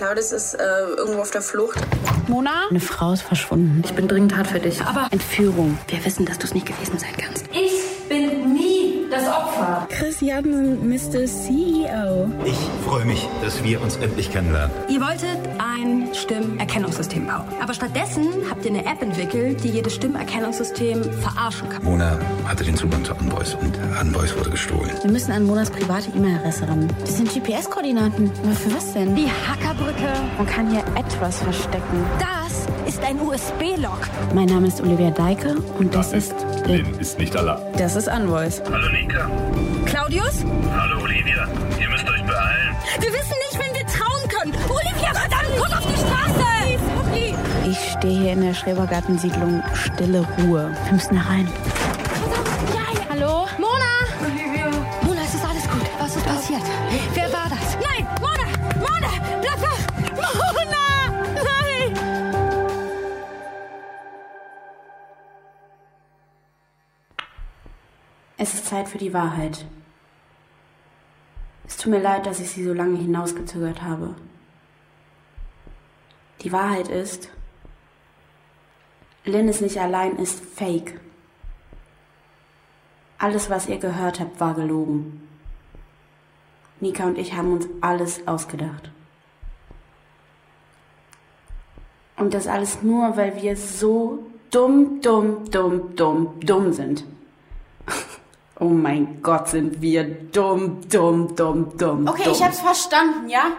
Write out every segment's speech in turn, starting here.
Claudius ist äh, irgendwo auf der Flucht. Mona? Eine Frau ist verschwunden. Ich bin dringend hart für dich. Aber Entführung. Wir wissen, dass du es nicht gewesen sein kannst. Ich Opfer. Chris Jansen, Mr. CEO. Ich freue mich, dass wir uns endlich kennenlernen. Ihr wolltet ein Stimmerkennungssystem bauen. Aber stattdessen habt ihr eine App entwickelt, die jedes Stimmerkennungssystem verarschen kann. Mona hatte den Zugang zu Unvoice und Unvoice wurde gestohlen. Wir müssen an Monas private E-Mail-Adresse ran. Das sind GPS-Koordinaten. Aber für was denn? Die Hackerbrücke. Man kann hier etwas verstecken. Das ist ein USB-Log. Mein Name ist Olivia Deike und das, das ist... Lynn ist nicht allein. Das ist Unvoice. Hallo Nika. Claudius? Hallo Olivia. Ihr müsst euch beeilen. Wir wissen nicht, wen wir trauen können. Olivia, verdammt, guck auf die Straße! Ich stehe hier in der Schrebergartensiedlung Stille Ruhe. Wir müssen da rein. Es ist Zeit für die Wahrheit. Es tut mir leid, dass ich sie so lange hinausgezögert habe. Die Wahrheit ist, Lynn ist nicht allein, ist fake. Alles, was ihr gehört habt, war gelogen. Nika und ich haben uns alles ausgedacht. Und das alles nur, weil wir so dumm, dumm, dumm, dumm, dumm sind. Oh mein Gott, sind wir dumm, dumm, dumm, dumm. Okay, dumm. ich hab's verstanden, ja?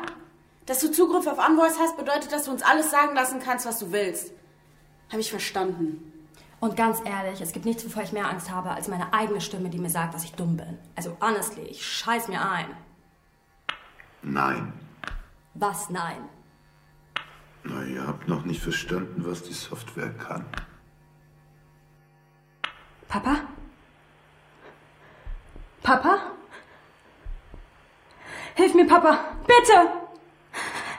Dass du Zugriff auf Unvoice hast, bedeutet, dass du uns alles sagen lassen kannst, was du willst. Hab ich verstanden. Und ganz ehrlich, es gibt nichts, wovor ich mehr Angst habe, als meine eigene Stimme, die mir sagt, dass ich dumm bin. Also honestly, ich scheiß mir ein. Nein. Was nein? Na, ihr habt noch nicht verstanden, was die Software kann. Papa? Papa? Hilf mir, Papa! Bitte!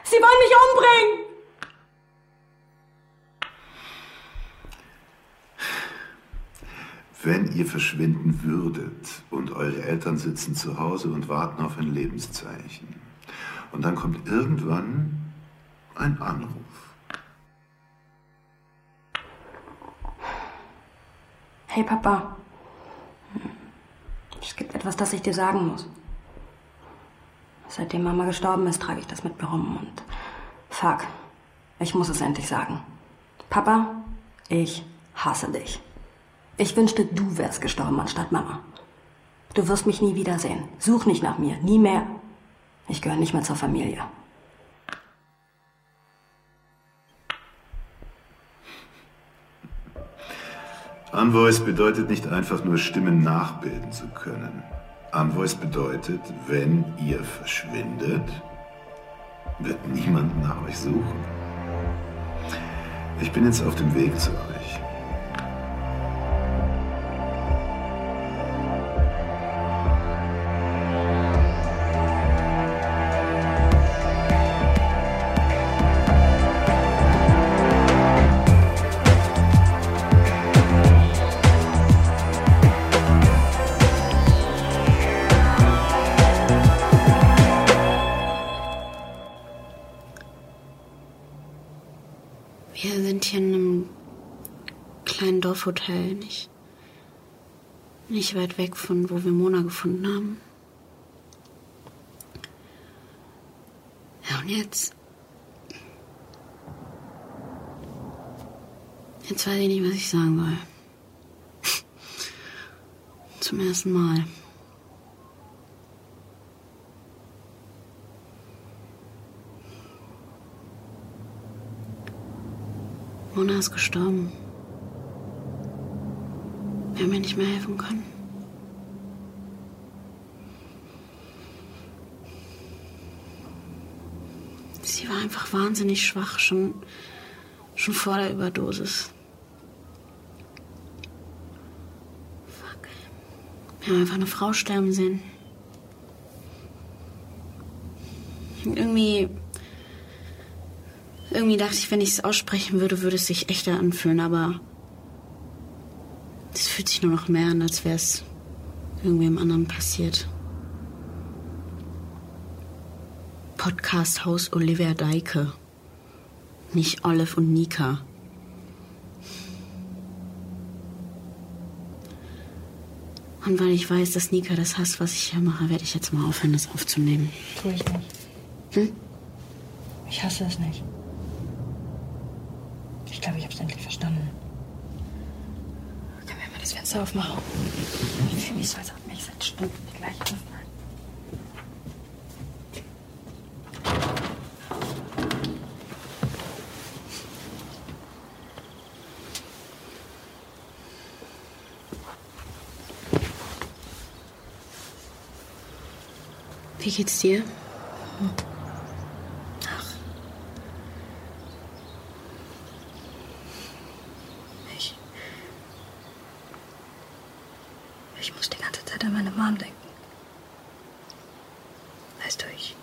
Sie wollen mich umbringen! Wenn ihr verschwinden würdet und eure Eltern sitzen zu Hause und warten auf ein Lebenszeichen, und dann kommt irgendwann ein Anruf. Hey, Papa. Es gibt etwas, das ich dir sagen muss. Seitdem Mama gestorben ist, trage ich das mit mir rum und fuck, ich muss es endlich sagen. Papa, ich hasse dich. Ich wünschte, du wärst gestorben anstatt Mama. Du wirst mich nie wiedersehen. Such nicht nach mir, nie mehr. Ich gehöre nicht mehr zur Familie. Unvoice bedeutet nicht einfach nur Stimmen nachbilden zu können. Unvoice bedeutet, wenn ihr verschwindet, wird niemand nach euch suchen. Ich bin jetzt auf dem Weg zu euch. Dorfhotel, nicht, nicht weit weg von wo wir Mona gefunden haben. Ja, und jetzt. Jetzt weiß ich nicht, was ich sagen soll. Zum ersten Mal. Mona ist gestorben. Wir haben mir nicht mehr helfen können. Sie war einfach wahnsinnig schwach, schon, schon vor der Überdosis. Fuck. Wir haben einfach eine Frau sterben sehen. Und irgendwie. Irgendwie dachte ich, wenn ich es aussprechen würde, würde es sich echter anfühlen, aber. Fühlt sich nur noch mehr an, als wäre es irgendwem anderen passiert. Podcast-Haus Olivia Deike. Nicht Olive und Nika. Und weil ich weiß, dass Nika das hasst, was ich hier mache, werde ich jetzt mal aufhören, das aufzunehmen. Tu ich nicht. Hm? Ich hasse es nicht. Ich glaube, ich habe es endlich verstanden. Können wir mal das Fenster aufmachen? Ich fühle mich so, als ob mich seit Stunden Luft rein. Wie geht's dir? Ich. Ich muss die ganze Zeit an meine Mom denken. Weißt du, ich.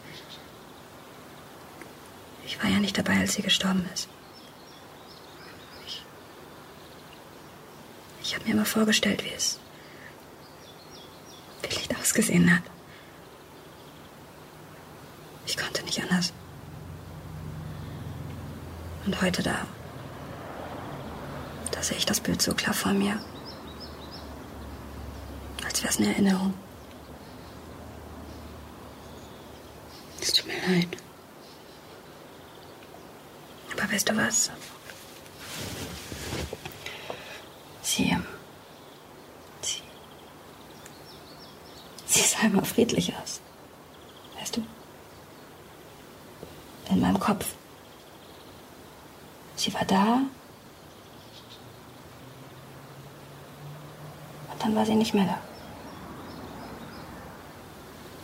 Ich war ja nicht dabei, als sie gestorben ist. Ich. Ich habe mir immer vorgestellt, wie es. vielleicht ausgesehen hat. Ich konnte nicht anders. Und heute da. Da sehe ich das Bild so klar vor mir. Als wäre es eine Erinnerung. Es tut mir leid. Aber weißt du was? Sie. ähm, Sie. Sie sah immer friedlich aus. Weißt du? In meinem Kopf. Sie war da. Und dann war sie nicht mehr da.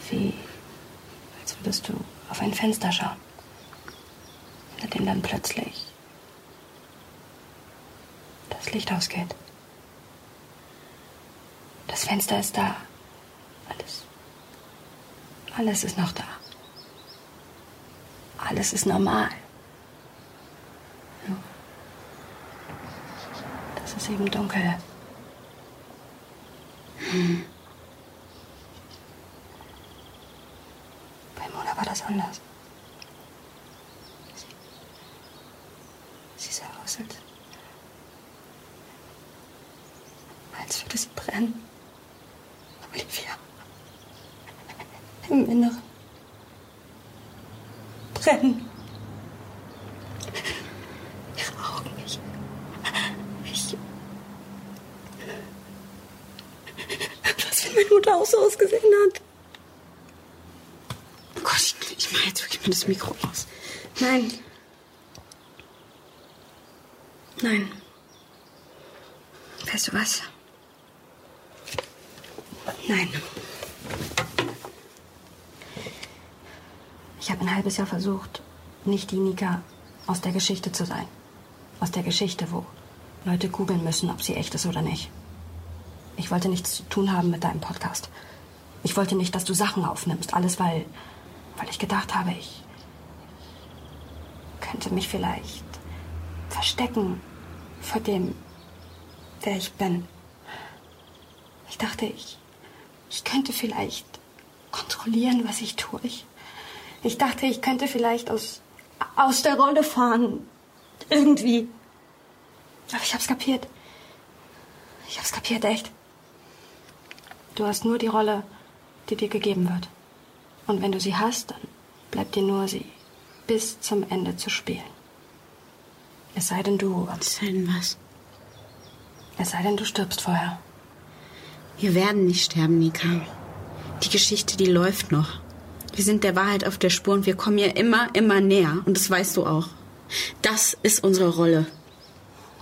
Wie, als würdest du auf ein Fenster schauen. Dem dann plötzlich das Licht ausgeht. Das Fenster ist da. Alles. Alles ist noch da. Alles ist normal. Nur, Das ist eben dunkel. Hm. Bei Mona war das anders. Sie, sie sah aus, als, als würde sie brennen. Olivia. Im Inneren. Brennen. Ihre Augen. Ich. Ich. Was, wenn meine Mutter auch so ausgesehen hat? Oh Gott, ich, ich mach jetzt wirklich mal das Mikro aus. Nein. Nein. Weißt du was? Nein. Ich habe ein halbes Jahr versucht, nicht die Nika aus der Geschichte zu sein. Aus der Geschichte, wo Leute googeln müssen, ob sie echt ist oder nicht. Ich wollte nichts zu tun haben mit deinem Podcast. Ich wollte nicht, dass du Sachen aufnimmst. Alles, weil, weil ich gedacht habe, ich könnte mich vielleicht verstecken vor dem, wer ich bin. Ich dachte, ich, ich könnte vielleicht kontrollieren, was ich tue. Ich, ich dachte, ich könnte vielleicht aus, aus der Rolle fahren. Irgendwie. Aber ich hab's kapiert. Ich hab's kapiert, echt. Du hast nur die Rolle, die dir gegeben wird. Und wenn du sie hast, dann bleibt dir nur sie bis zum Ende zu spielen. Es sei denn, du. Was sei denn was? Es sei denn, du stirbst vorher. Wir werden nicht sterben, Nika. Die Geschichte, die läuft noch. Wir sind der Wahrheit auf der Spur und wir kommen ihr immer, immer näher. Und das weißt du auch. Das ist unsere Rolle.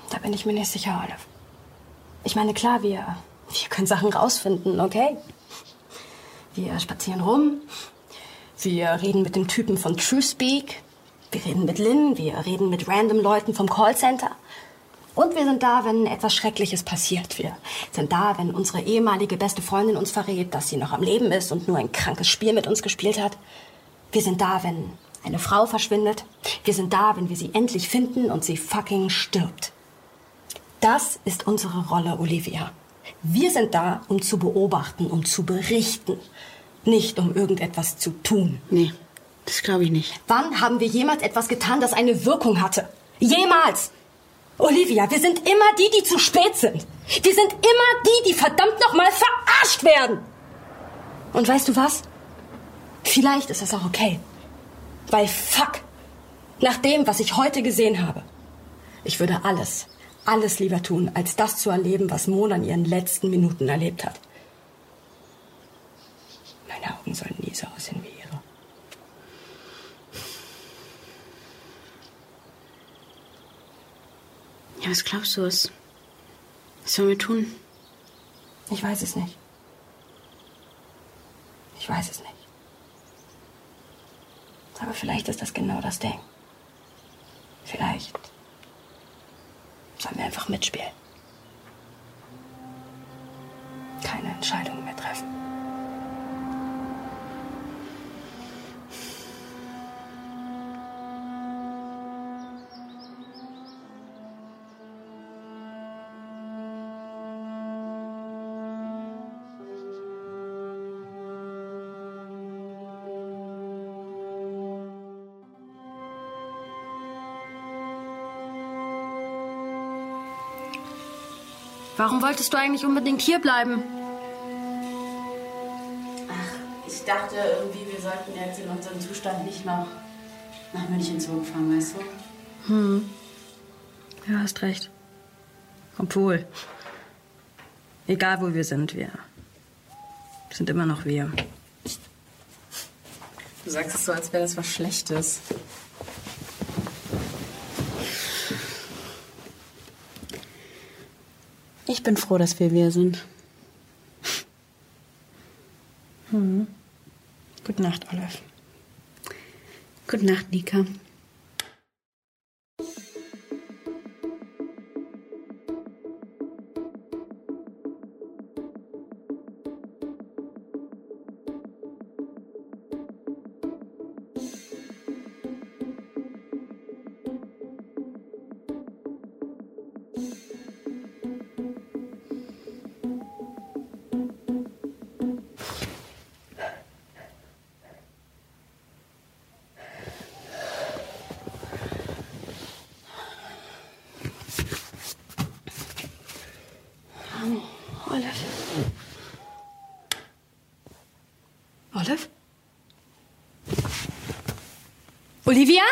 Da bin ich mir nicht sicher, Olive. Ich meine, klar, wir, wir können Sachen rausfinden, okay? Wir spazieren rum. Wir reden mit dem Typen von TrueSpeak. Wir reden mit Lynn. Wir reden mit random Leuten vom Callcenter. Und wir sind da, wenn etwas Schreckliches passiert. Wir sind da, wenn unsere ehemalige beste Freundin uns verrät, dass sie noch am Leben ist und nur ein krankes Spiel mit uns gespielt hat. Wir sind da, wenn eine Frau verschwindet. Wir sind da, wenn wir sie endlich finden und sie fucking stirbt. Das ist unsere Rolle, Olivia. Wir sind da, um zu beobachten, um zu berichten. Nicht um irgendetwas zu tun. Nee, Das glaube ich nicht. Wann haben wir jemals etwas getan, das eine Wirkung hatte? Jemals! Olivia, wir sind immer die, die zu spät sind. Wir sind immer die, die verdammt nochmal verarscht werden. Und weißt du was? Vielleicht ist das auch okay. Weil fuck, nach dem, was ich heute gesehen habe, ich würde alles, alles lieber tun, als das zu erleben, was Mona in ihren letzten Minuten erlebt hat. Meine Augen sollen nie so aussehen wie ihre. Ja, was glaubst du, was, sollen wir tun? Ich weiß es nicht. Ich weiß es nicht. Aber vielleicht ist das genau das Ding. Vielleicht sollen wir einfach mitspielen. Keine Entscheidungen mehr treffen. Warum wolltest du eigentlich unbedingt hier bleiben? Ich dachte irgendwie, wir sollten jetzt in unserem Zustand nicht noch nach München zurückfahren, weißt du? Hm. Ja, hast recht. Obwohl. Egal wo wir sind, wir sind immer noch wir. Du sagst es so, als wäre das was Schlechtes. Ich bin froh, dass wir wir sind. Hm. Gute Nacht, Olive. Gute Nacht, Nika. Olivia?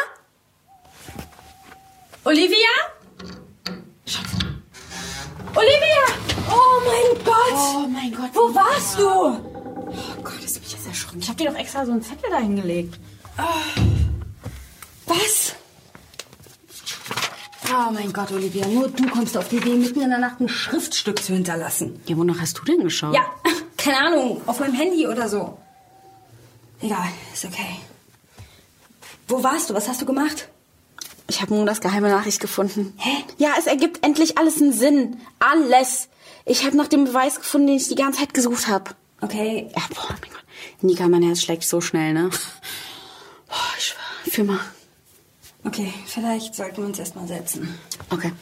Olivia? Scheiße. Olivia! Oh mein Gott! Oh mein Gott. Wo warst du? Oh Gott, ist mich jetzt erschrocken. Ich habe dir doch extra so einen Zettel da hingelegt. Was? Oh mein Gott, Olivia, nur du kommst auf die Idee, mitten in der Nacht ein Schriftstück zu hinterlassen. Ja, wonach hast du denn geschaut? Ja, keine Ahnung, auf meinem Handy oder so. Egal, ist okay. Wo warst du? Was hast du gemacht? Ich habe Monas geheime Nachricht gefunden. Hä? Ja, es ergibt endlich alles einen Sinn. Alles. Ich habe nach dem Beweis gefunden, den ich die ganze Zeit gesucht habe. Okay, Ja, boah, mein Gott. Nika, mein Herz schlägt so schnell, ne? Boah, ich schwör. Fühl mal. okay, vielleicht sollten wir uns erstmal setzen. Okay.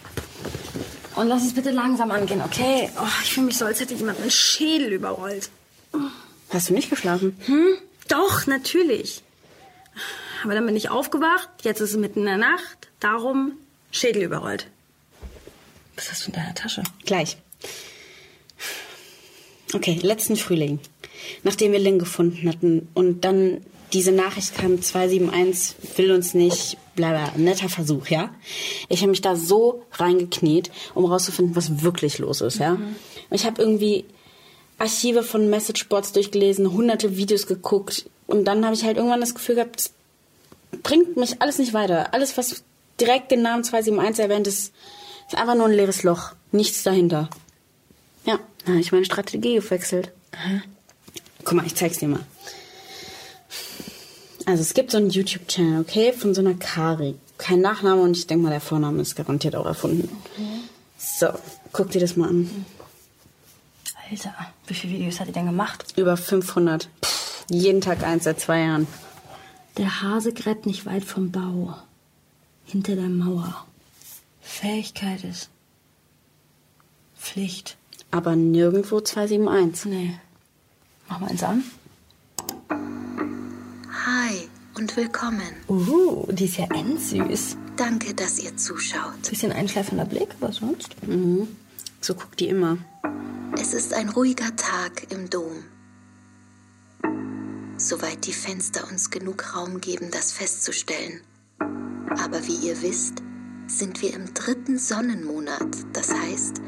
Und lass es bitte langsam angehen, okay? Oh, ich fühle mich so, als hätte jemand meinen Schädel überrollt. Hast du nicht geschlafen? Hm? Doch, natürlich. Aber dann bin ich aufgewacht, jetzt ist es mitten in der Nacht, darum Schädel überrollt. Was hast du in deiner Tasche? Gleich. Okay, letzten Frühling, nachdem wir Lynn gefunden hatten und dann diese Nachricht kam, 271 will uns nicht, bla bla, netter Versuch, ja? Ich habe mich da so reingekniet, um rauszufinden, was wirklich los ist, ja? Und ich habe irgendwie Archive von Messageboards durchgelesen, hunderte Videos geguckt und dann habe ich halt irgendwann das Gefühl gehabt, bringt mich alles nicht weiter. Alles, was direkt den Namen 271 erwähnt, ist, ist einfach nur ein leeres Loch. Nichts dahinter. Ja, dann habe ich meine Strategie gewechselt. Guck mal, ich zeig's dir mal. Also es gibt so einen YouTube-Channel, okay, von so einer Kari. Kein Nachname und ich denke mal, der Vorname ist garantiert auch erfunden. So, guck dir das mal an. Alter, wie viele Videos hat die denn gemacht? Über 500. Pff, jeden Tag eins seit zwei Jahren. Der Hase gräbt nicht weit vom Bau. Hinter der Mauer. Fähigkeit ist Pflicht. Aber nirgendwo 271. Nee. Mach mal eins an. Hi, und willkommen. Uh, die ist ja endsüß. Danke, dass ihr zuschaut. Bisschen einschläfernder Blick, was sonst? Mhm. So guckt die immer. Es ist ein ruhiger Tag im Dom. Soweit die Fenster uns genug Raum geben, das festzustellen. Aber wie ihr wisst, sind wir im dritten Sonnenmonat. Das heißt,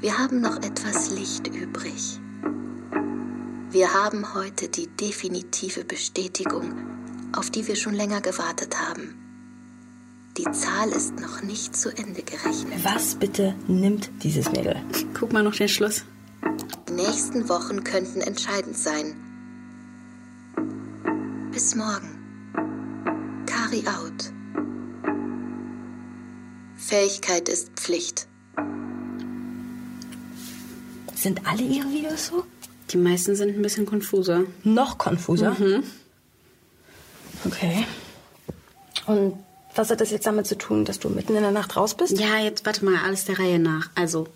wir haben noch etwas Licht übrig. Wir haben heute die definitive Bestätigung, auf die wir schon länger gewartet haben. Die Zahl ist noch nicht zu Ende gerechnet. Was bitte nimmt dieses Mädel? Guck mal noch den Schluss. Die nächsten Wochen könnten entscheidend sein. Bis morgen. Kari out. Fähigkeit ist Pflicht. Sind alle ihre Videos so? Die meisten sind ein bisschen konfuser. Noch konfuser? Mhm. Okay. Und was hat das jetzt damit zu tun, dass du mitten in der Nacht raus bist? Ja, jetzt warte mal, alles der Reihe nach. Also,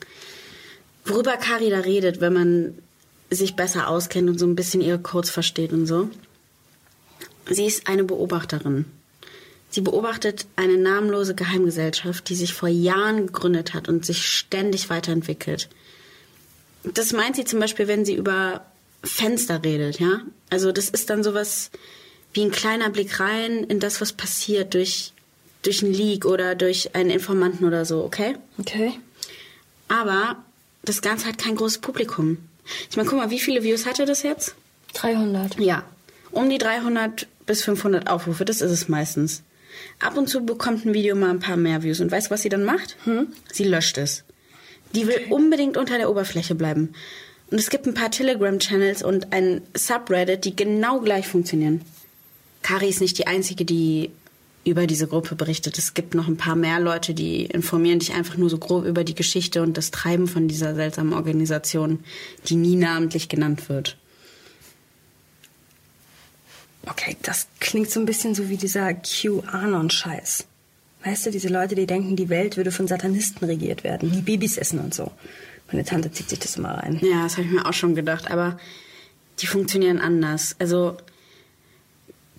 worüber Kari da redet, wenn man sich besser auskennt und so ein bisschen ihre Codes versteht und so. Sie ist eine Beobachterin. Sie beobachtet eine namenlose Geheimgesellschaft, die sich vor Jahren gegründet hat und sich ständig weiterentwickelt. Das meint sie zum Beispiel, wenn sie über Fenster redet, ja? Also das ist dann sowas wie ein kleiner Blick rein in das, was passiert durch, durch einen Leak oder durch einen Informanten oder so, okay? Okay. Aber das Ganze hat kein großes Publikum. Ich meine, guck mal, wie viele Views hatte das jetzt? 300. Ja, um die 300 bis 500 Aufrufe, das ist es meistens. Ab und zu bekommt ein Video mal ein paar mehr Views. Und weißt du, was sie dann macht? Hm? Sie löscht es. Die will unbedingt unter der Oberfläche bleiben. Und es gibt ein paar Telegram-Channels und ein Subreddit, die genau gleich funktionieren. Kari ist nicht die Einzige, die über diese Gruppe berichtet. Es gibt noch ein paar mehr Leute, die informieren dich einfach nur so grob über die Geschichte und das Treiben von dieser seltsamen Organisation, die nie namentlich genannt wird. Okay, das klingt so ein bisschen so wie dieser QAnon-Scheiß. Weißt du, diese Leute, die denken, die Welt würde von Satanisten regiert werden, die Babys essen und so. Meine Tante zieht sich das immer rein. Ja, das habe ich mir auch schon gedacht, aber die funktionieren anders. Also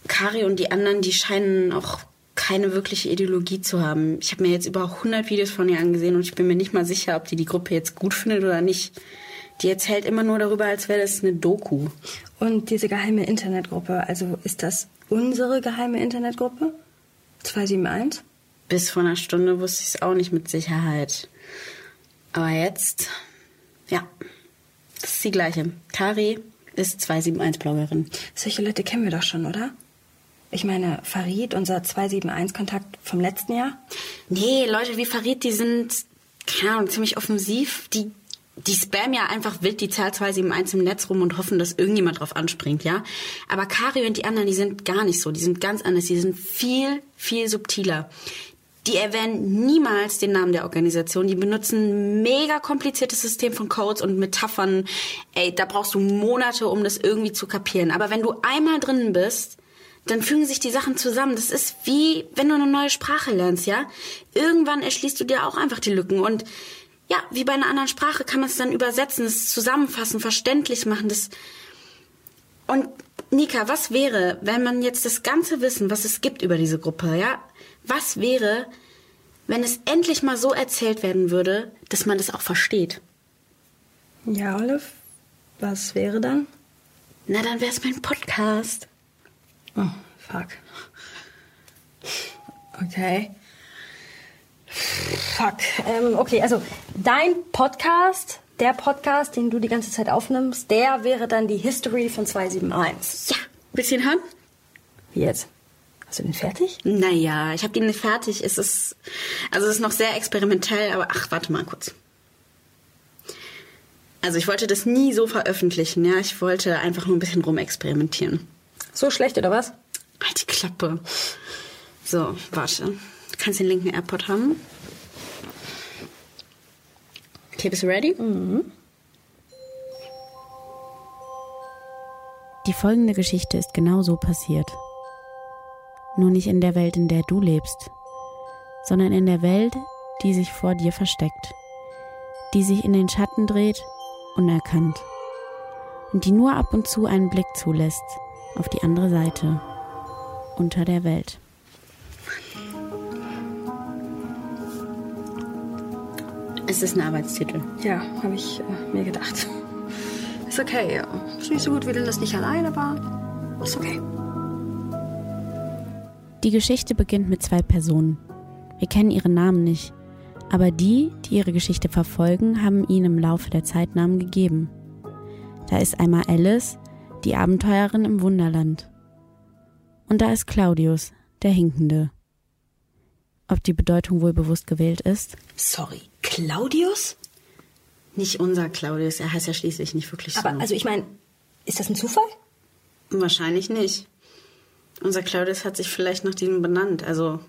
Kari und die anderen, die scheinen auch keine wirkliche Ideologie zu haben. Ich habe mir jetzt über 100 Videos von ihr angesehen und ich bin mir nicht mal sicher, ob die die Gruppe jetzt gut findet oder nicht. Die erzählt immer nur darüber, als wäre das eine Doku. Und diese geheime Internetgruppe, also ist das unsere geheime Internetgruppe? 271? Bis vor einer Stunde wusste ich es auch nicht mit Sicherheit. Aber jetzt, ja, das ist die gleiche. Kari ist 271-Bloggerin. Solche Leute kennen wir doch schon, oder? Ich meine, Farid, unser 271-Kontakt vom letzten Jahr? Nee, Leute wie Farid, die sind, keine Ahnung, ziemlich offensiv. Die, die spammen ja einfach wild die Zahl 271 im Netz rum und hoffen, dass irgendjemand drauf anspringt, ja? Aber Kari und die anderen, die sind gar nicht so. Die sind ganz anders. Die sind viel, viel subtiler. Die erwähnen niemals den Namen der Organisation. Die benutzen ein mega kompliziertes System von Codes und Metaphern. Ey, da brauchst du Monate, um das irgendwie zu kapieren. Aber wenn du einmal drinnen bist, dann fügen sich die Sachen zusammen. Das ist wie, wenn du eine neue Sprache lernst, ja? Irgendwann erschließt du dir auch einfach die Lücken. Und ja, wie bei einer anderen Sprache kann man es dann übersetzen, es zusammenfassen, verständlich machen. Das und Nika, was wäre, wenn man jetzt das ganze Wissen, was es gibt über diese Gruppe, ja, was wäre, wenn es endlich mal so erzählt werden würde, dass man das auch versteht? Ja, Olive, was wäre dann? Na, dann wäre es mein Podcast. Oh, fuck. Okay. Fuck. Ähm, okay, also dein Podcast, der Podcast, den du die ganze Zeit aufnimmst, der wäre dann die History von 271. Ja, bisschen hören? Wie jetzt? Hast du den fertig? Naja, ich habe den nicht fertig. Es ist, also es ist noch sehr experimentell, aber ach, warte mal kurz. Also ich wollte das nie so veröffentlichen, ja. Ich wollte einfach nur ein bisschen rumexperimentieren. So schlecht, oder was? Halt die Klappe. So, warte. Du kannst den linken AirPod haben. Okay, bist du ready? Mhm. Die folgende Geschichte ist genau so passiert. Nur nicht in der Welt, in der du lebst, sondern in der Welt, die sich vor dir versteckt, die sich in den Schatten dreht, unerkannt und die nur ab und zu einen Blick zulässt auf die andere Seite, unter der Welt. Es ist ein Arbeitstitel. Ja, habe ich äh, mir gedacht. Ist okay. Ist nicht so gut wie das nicht allein, aber ist okay. Die Geschichte beginnt mit zwei Personen. Wir kennen ihre Namen nicht, aber die, die ihre Geschichte verfolgen, haben ihnen im Laufe der Zeit Namen gegeben. Da ist einmal Alice, die Abenteuerin im Wunderland. Und da ist Claudius, der Hinkende. Ob die Bedeutung wohl bewusst gewählt ist? Sorry, Claudius? Nicht unser Claudius, er heißt ja schließlich nicht wirklich so. Aber also ich meine, ist das ein Zufall? Wahrscheinlich nicht. Unser Claudius hat sich vielleicht nach diesem benannt. Also,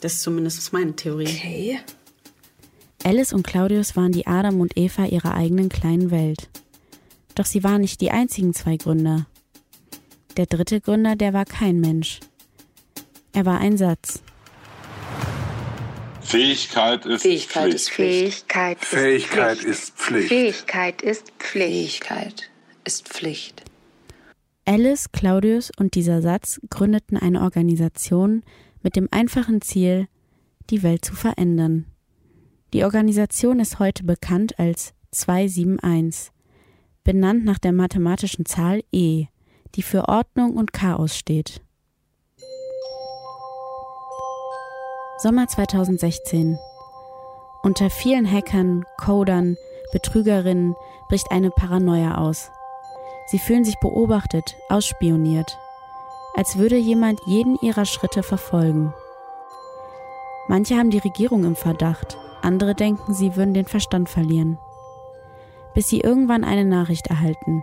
das ist zumindest meine Theorie. Okay. Alice und Claudius waren die Adam und Eva ihrer eigenen kleinen Welt. Doch sie waren nicht die einzigen zwei Gründer. Der dritte Gründer, der war kein Mensch. Er war ein Satz. Fähigkeit ist Fähigkeit Pflicht. ist Fähigkeit ist Fähigkeit Pflicht. ist Pflicht. Fähigkeit ist Pflicht. Fähigkeit ist Pflicht. Alice, Claudius und dieser Satz gründeten eine Organisation mit dem einfachen Ziel, die Welt zu verändern. Die Organisation ist heute bekannt als 271, benannt nach der mathematischen Zahl E, die für Ordnung und Chaos steht. Sommer 2016. Unter vielen Hackern, Codern, Betrügerinnen bricht eine Paranoia aus. Sie fühlen sich beobachtet, ausspioniert, als würde jemand jeden ihrer Schritte verfolgen. Manche haben die Regierung im Verdacht, andere denken, sie würden den Verstand verlieren. Bis sie irgendwann eine Nachricht erhalten,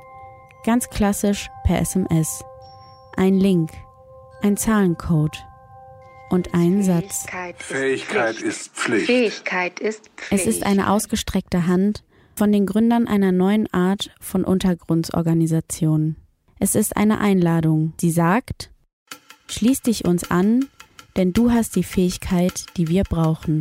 ganz klassisch per SMS. Ein Link, ein Zahlencode und ein Satz. Fähigkeit ist Pflicht. Fähigkeit ist Pflicht. Es ist eine ausgestreckte Hand von den Gründern einer neuen Art von Untergrundsorganisation. Es ist eine Einladung. Sie sagt, schließ dich uns an, denn du hast die Fähigkeit, die wir brauchen.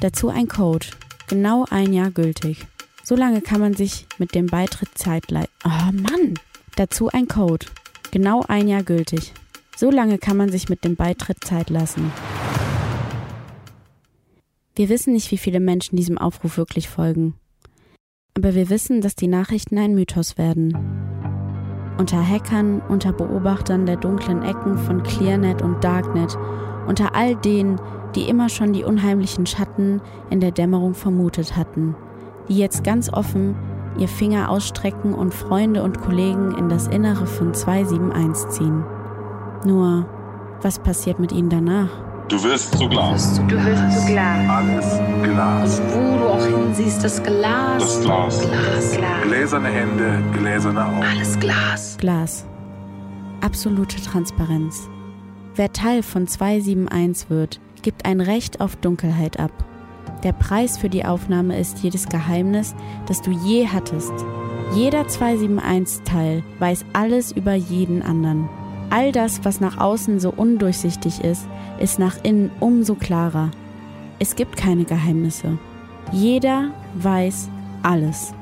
Dazu ein Code, genau ein Jahr gültig. So lange kann man sich mit dem Beitritt Zeit leisten. Oh Mann! Dazu ein Code, genau ein Jahr gültig. So lange kann man sich mit dem Beitritt Zeit lassen. Wir wissen nicht, wie viele Menschen diesem Aufruf wirklich folgen. Aber wir wissen, dass die Nachrichten ein Mythos werden. Unter Hackern, unter Beobachtern der dunklen Ecken von Clearnet und Darknet, unter all denen, die immer schon die unheimlichen Schatten in der Dämmerung vermutet hatten, die jetzt ganz offen ihr Finger ausstrecken und Freunde und Kollegen in das Innere von 271 ziehen. Nur, was passiert mit ihnen danach? Du wirst zu Glas. Du wirst zu Glas. Alles Glas. Wo du auch hinsiehst, das Glas. Das Glas. Glas. Glas. Gläserne Hände, gläserne Augen. Alles Glas. Glas. Absolute Transparenz. Wer Teil von 271 wird, gibt ein Recht auf Dunkelheit ab. Der Preis für die Aufnahme ist jedes Geheimnis, das du je hattest. Jeder 271-Teil weiß alles über jeden anderen. All das, was nach außen so undurchsichtig ist, ist nach innen umso klarer. Es gibt keine Geheimnisse. Jeder weiß alles.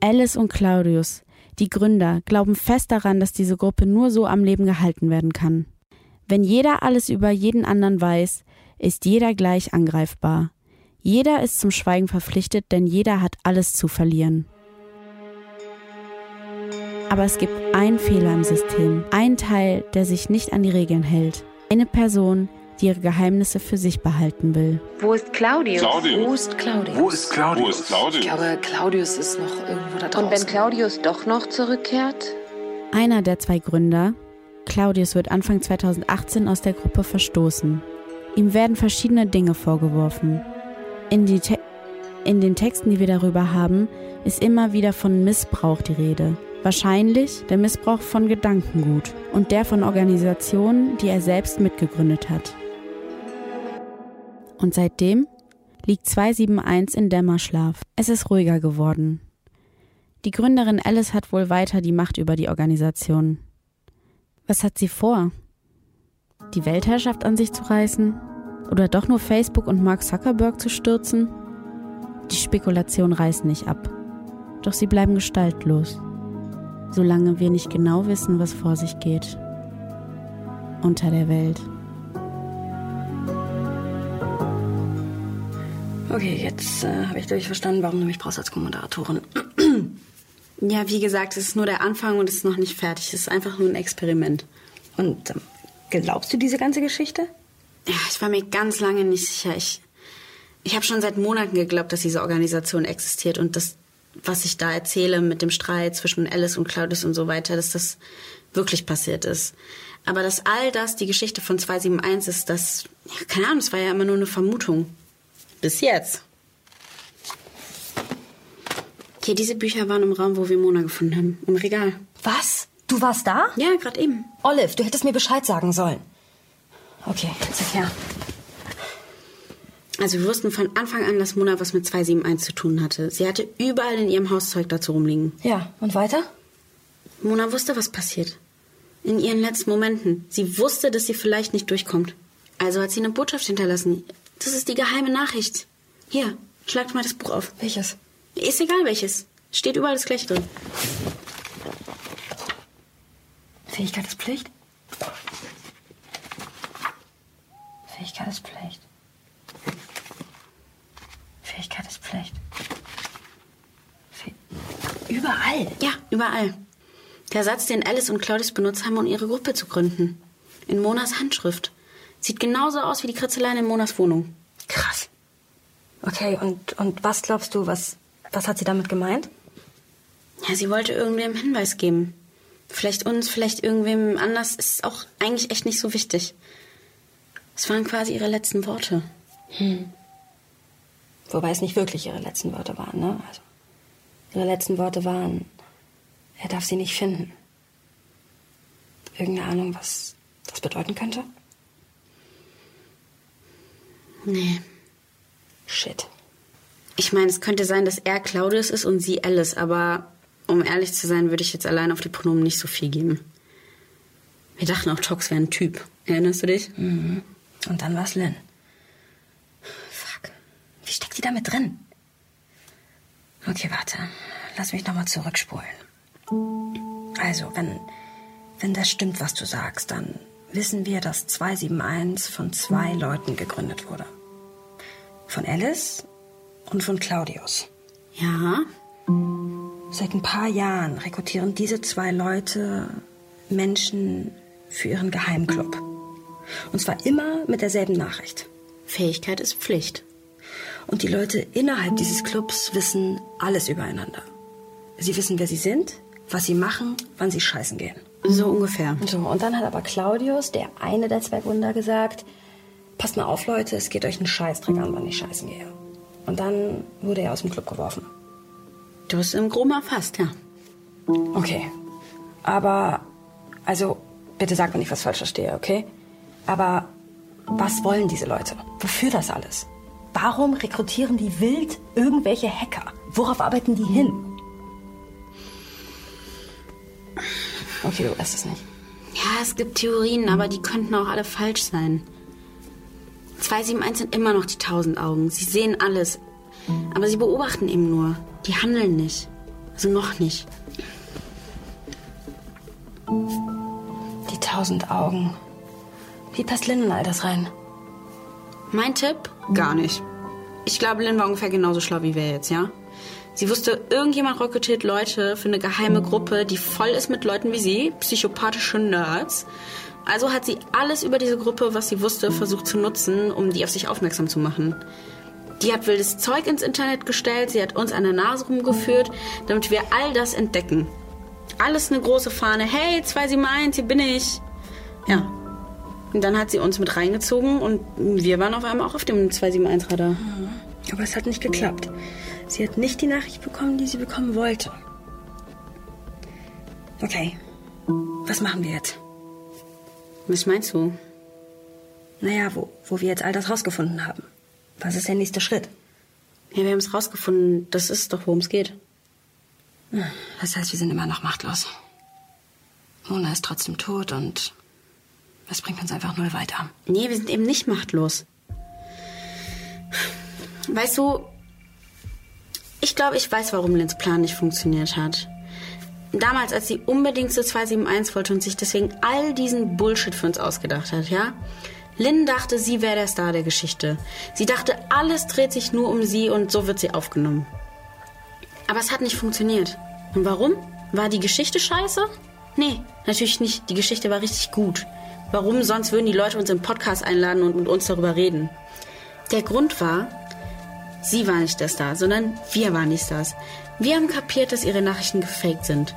Alice und Claudius, die Gründer, glauben fest daran, dass diese Gruppe nur so am Leben gehalten werden kann. Wenn jeder alles über jeden anderen weiß, ist jeder gleich angreifbar. Jeder ist zum Schweigen verpflichtet, denn jeder hat alles zu verlieren. Aber es gibt einen Fehler im System, einen Teil, der sich nicht an die Regeln hält. Eine Person, die ihre Geheimnisse für sich behalten will. Wo ist Claudius? Claudius. Wo ist Claudius? Wo ist Wo Claudius? ist Claudius? Ich glaube, Claudius ist noch irgendwo da draußen. Und wenn Claudius doch noch zurückkehrt? Einer der zwei Gründer, Claudius, wird Anfang 2018 aus der Gruppe verstoßen. Ihm werden verschiedene Dinge vorgeworfen. In, die Te in den Texten, die wir darüber haben, ist immer wieder von Missbrauch die Rede. Wahrscheinlich der Missbrauch von Gedankengut und der von Organisationen, die er selbst mitgegründet hat. Und seitdem liegt 271 in Dämmerschlaf. Es ist ruhiger geworden. Die Gründerin Alice hat wohl weiter die Macht über die Organisation. Was hat sie vor? Die Weltherrschaft an sich zu reißen? Oder doch nur Facebook und Mark Zuckerberg zu stürzen? Die Spekulationen reißen nicht ab. Doch sie bleiben gestaltlos. Solange wir nicht genau wissen, was vor sich geht. unter der Welt. Okay, jetzt äh, habe ich glaube ich verstanden, warum du mich brauchst als Co-Moderatorin. Ja, wie gesagt, es ist nur der Anfang und es ist noch nicht fertig. Es ist einfach nur ein Experiment. Und ähm, glaubst du diese ganze Geschichte? Ja, ich war mir ganz lange nicht sicher. Ich, ich habe schon seit Monaten geglaubt, dass diese Organisation existiert und das, was ich da erzähle mit dem Streit zwischen Alice und Claudius und so weiter, dass das wirklich passiert ist. Aber dass all das die Geschichte von 271 ist, das, ja, keine Ahnung, das war ja immer nur eine Vermutung. Bis jetzt. Hier, diese Bücher waren im Raum, wo wir Mona gefunden haben. Im Regal. Was? Du warst da? Ja, gerade eben. Olive, du hättest mir Bescheid sagen sollen. Okay, zeig her. Also wir wussten von Anfang an, dass Mona was mit 271 zu tun hatte. Sie hatte überall in ihrem Haus Zeug dazu rumliegen. Ja, und weiter? Mona wusste, was passiert. In ihren letzten Momenten. Sie wusste, dass sie vielleicht nicht durchkommt. Also hat sie eine Botschaft hinterlassen. Das ist die geheime Nachricht. Hier, schlagt mal das Buch auf. Welches? Ist egal welches. Steht überall das gleiche drin. Fähigkeit ist Pflicht? Fähigkeit ist Pflicht. Fähigkeit ist Pflicht. Überall? Ja, überall. Der Satz, den Alice und Claudius benutzt haben, um ihre Gruppe zu gründen. In Monas Handschrift. Sieht genauso aus wie die Kritzeleien in Monas Wohnung. Krass. Okay, und, und was glaubst du, was, was hat sie damit gemeint? Ja, sie wollte irgendwem Hinweis geben. Vielleicht uns, vielleicht irgendwem anders. Ist auch eigentlich echt nicht so wichtig. Es waren quasi ihre letzten Worte. Hm. Wobei es nicht wirklich ihre letzten Worte waren, ne? Also, ihre letzten Worte waren, er darf sie nicht finden. Irgendeine Ahnung, was das bedeuten könnte? Nee. Shit. Ich meine, es könnte sein, dass er Claudius ist und sie Alice, aber um ehrlich zu sein, würde ich jetzt allein auf die Pronomen nicht so viel geben. Wir dachten auch, Tox wäre ein Typ. Erinnerst du dich? Mhm. Und dann war's Lynn. Wie steckt die da mit drin? Okay, warte. Lass mich nochmal zurückspulen. Also, wenn, wenn das stimmt, was du sagst, dann wissen wir, dass 271 von zwei Leuten gegründet wurde. Von Alice und von Claudius. Ja. Seit ein paar Jahren rekrutieren diese zwei Leute Menschen für ihren Geheimclub. Und zwar immer mit derselben Nachricht. Fähigkeit ist Pflicht. Und die Leute innerhalb dieses Clubs wissen alles übereinander. Sie wissen, wer sie sind, was sie machen, wann sie scheißen gehen. So ungefähr. So, und dann hat aber Claudius, der eine der zwei Wunder, gesagt, passt mal auf, Leute, es geht euch einen Scheißdreck an, wann ich scheißen gehe. Und dann wurde er aus dem Club geworfen. Du bist im Groben erfasst, ja. Okay. Aber, also, bitte sag, wenn ich was falsch verstehe, okay? Aber was wollen diese Leute? Wofür das alles? Warum rekrutieren die wild irgendwelche Hacker? Worauf arbeiten die hin? Okay, du weißt es nicht. Ja, es gibt Theorien, aber die könnten auch alle falsch sein. 271 sind immer noch die tausend Augen. Sie sehen alles. Aber sie beobachten eben nur. Die handeln nicht. Also noch nicht. Die tausend Augen. Wie passt Lynn in all das rein? Mein Tipp? Gar nicht. Ich glaube, Lynn war ungefähr genauso schlau wie wir jetzt, ja? Sie wusste, irgendjemand rekrutiert Leute für eine geheime Gruppe, die voll ist mit Leuten wie sie, psychopathische Nerds. Also hat sie alles über diese Gruppe, was sie wusste, versucht zu nutzen, um die auf sich aufmerksam zu machen. Die hat wildes Zeug ins Internet gestellt, sie hat uns an der Nase rumgeführt, damit wir all das entdecken. Alles eine große Fahne. Hey, 271, hier bin ich. Ja. Und dann hat sie uns mit reingezogen und wir waren auf einmal auch auf dem 271-Radar. Aber es hat nicht geklappt. Sie hat nicht die Nachricht bekommen, die sie bekommen wollte. Okay. Was machen wir jetzt? Was meinst du? Naja, wo, wo wir jetzt all das rausgefunden haben. Was ist der nächste Schritt? Ja, wir haben es rausgefunden. Das ist doch, worum es geht. Das heißt, wir sind immer noch machtlos. Mona ist trotzdem tot und das bringt uns einfach null weiter. Nee, wir sind eben nicht machtlos. Weißt du, ich glaube, ich weiß, warum Lins Plan nicht funktioniert hat. damals, als sie unbedingt zu 271 wollte und sich deswegen all diesen Bullshit für uns ausgedacht hat, ja? Lynn dachte, sie wäre der Star der Geschichte. Sie dachte, alles dreht sich nur um sie und so wird sie aufgenommen. Aber es hat nicht funktioniert. Und warum? War die Geschichte scheiße? Nee, natürlich nicht. Die Geschichte war richtig gut. Warum sonst würden die Leute uns im Podcast einladen und mit uns darüber reden? Der Grund war, sie war nicht der Star, sondern wir waren die Stars. Wir haben kapiert, dass ihre Nachrichten gefaked sind.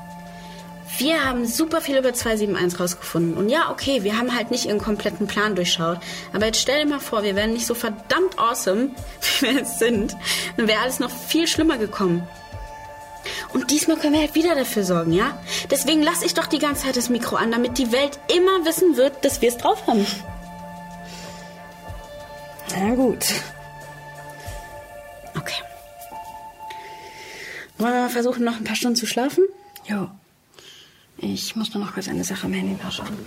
Wir haben super viel über 271 rausgefunden. Und ja, okay, wir haben halt nicht ihren kompletten Plan durchschaut. Aber jetzt stell dir mal vor, wir wären nicht so verdammt awesome, wie wir jetzt sind. Dann wäre alles noch viel schlimmer gekommen. Und diesmal können wir halt wieder dafür sorgen, ja? Deswegen lasse ich doch die ganze Zeit das Mikro an, damit die Welt immer wissen wird, dass wir es drauf haben. Na gut. Okay. Wollen wir mal versuchen, noch ein paar Stunden zu schlafen? Jo. Ich muss nur noch kurz eine Sache am Handy nachschauen.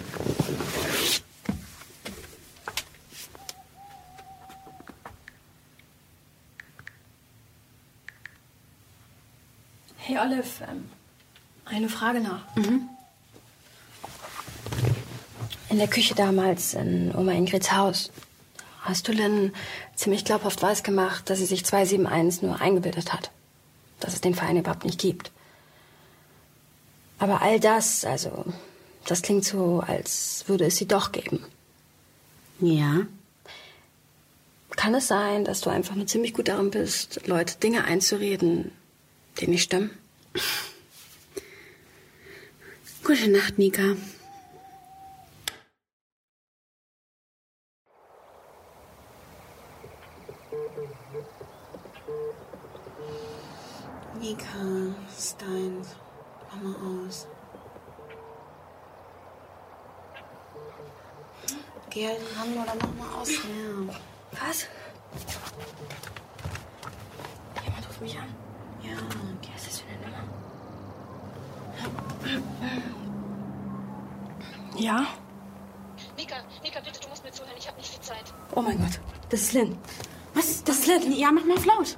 Hey Olive, ähm, eine Frage noch. In der Küche damals in Oma Ingrids Haus hast du Lynn ziemlich glaubhaft weiß gemacht, dass sie sich 271 nur eingebildet hat. Dass es den Verein überhaupt nicht gibt. Aber all das, also, das klingt so, als würde es sie doch geben. Ja. Kann es sein, dass du einfach nur ziemlich gut darin bist, Leute Dinge einzureden, die nicht stimmen? Gute Nacht, Nika. Nika, Stein, mach mal aus. Geh halt ran oder mach mal aus. Ja. Was? Jemand ruft mich an. Ja, Okay, was ist das für eine Nummer? Ja? Nika, Nika, bitte, du musst mir zuhören. Ich habe nicht viel Zeit. Oh mein Gott, das ist Lynn. Was? Das ist Lynn. Ja, mach mal laut.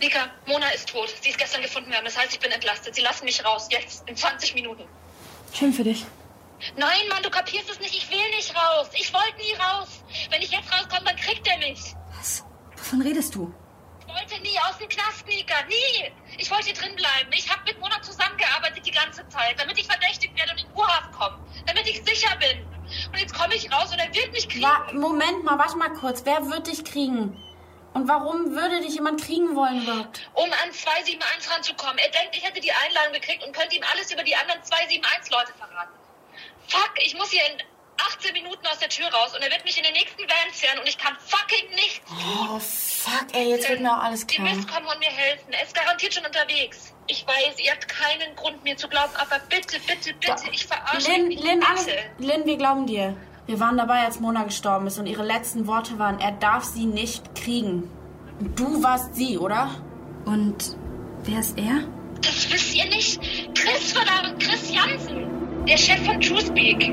Nika, Mona ist tot. Sie ist gestern gefunden worden. Das heißt, ich bin entlastet. Sie lassen mich raus. Jetzt. In 20 Minuten. Schön für dich. Nein, Mann, du kapierst es nicht. Ich will nicht raus. Ich wollte nie raus. Wenn ich jetzt rauskomme, dann kriegt er mich. Was? Wovon redest du? Ich wollte nie aus dem Knast, Nika. Nie. Ich wollte hier drin bleiben. Ich habe mit Mona zusammengearbeitet die ganze Zeit, damit ich verdächtigt werde und in Urhaft komme. Damit ich sicher bin. Und jetzt komme ich raus und er wird mich kriegen. Wa Moment mal, warte mal kurz. Wer wird dich kriegen? Und warum würde dich jemand kriegen wollen überhaupt? um an 271 ranzukommen. Er denkt, ich hätte die Einladung gekriegt und könnte ihm alles über die anderen 271-Leute verraten. Fuck, ich muss hier in 18 Minuten aus der Tür raus und er wird mich in den nächsten Van fähren und ich kann fucking nichts tun. Oh, fuck, ey, jetzt wird mir auch alles Ihr klar. müsst kommen und mir helfen. Er ist garantiert schon unterwegs. Ich weiß, ihr habt keinen Grund, mir zu glauben, aber bitte, bitte, bitte, ich verarsche Lynn, mich nicht. Lynn, bitte. Lynn, wir glauben dir. Wir waren dabei, als Mona gestorben ist und ihre letzten Worte waren, er darf sie nicht kriegen. Und du warst sie, oder? Und wer ist er? Das wisst ihr nicht. Chris, verdammt, Chris Jansen. Der Chef von TrueSpeak.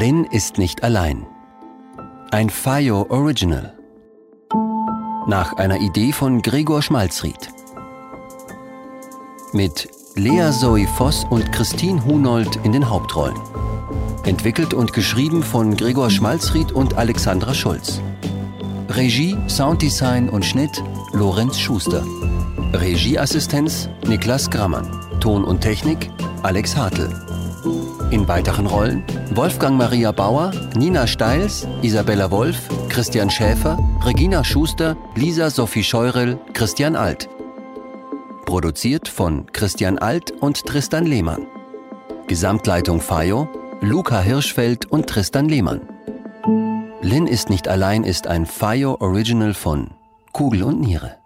Lynn ist nicht allein. Ein Fayo Original. Nach einer Idee von Gregor Schmalzried. Mit Lea Zoe Voss und Christine Hunold in den Hauptrollen. Entwickelt und geschrieben von Gregor Schmalzried und Alexandra Schulz. Regie, Sounddesign und Schnitt Lorenz Schuster. Regieassistenz Niklas Grammann. Ton und Technik Alex Hartl. In weiteren Rollen Wolfgang Maria Bauer, Nina Steils, Isabella Wolf, Christian Schäfer, Regina Schuster, Lisa Sophie Scheurel, Christian Alt. Produziert von Christian Alt und Tristan Lehmann. Gesamtleitung Fayo, Luca Hirschfeld und Tristan Lehmann. Lynn ist nicht allein ist ein FIO Original von Kugel und Niere.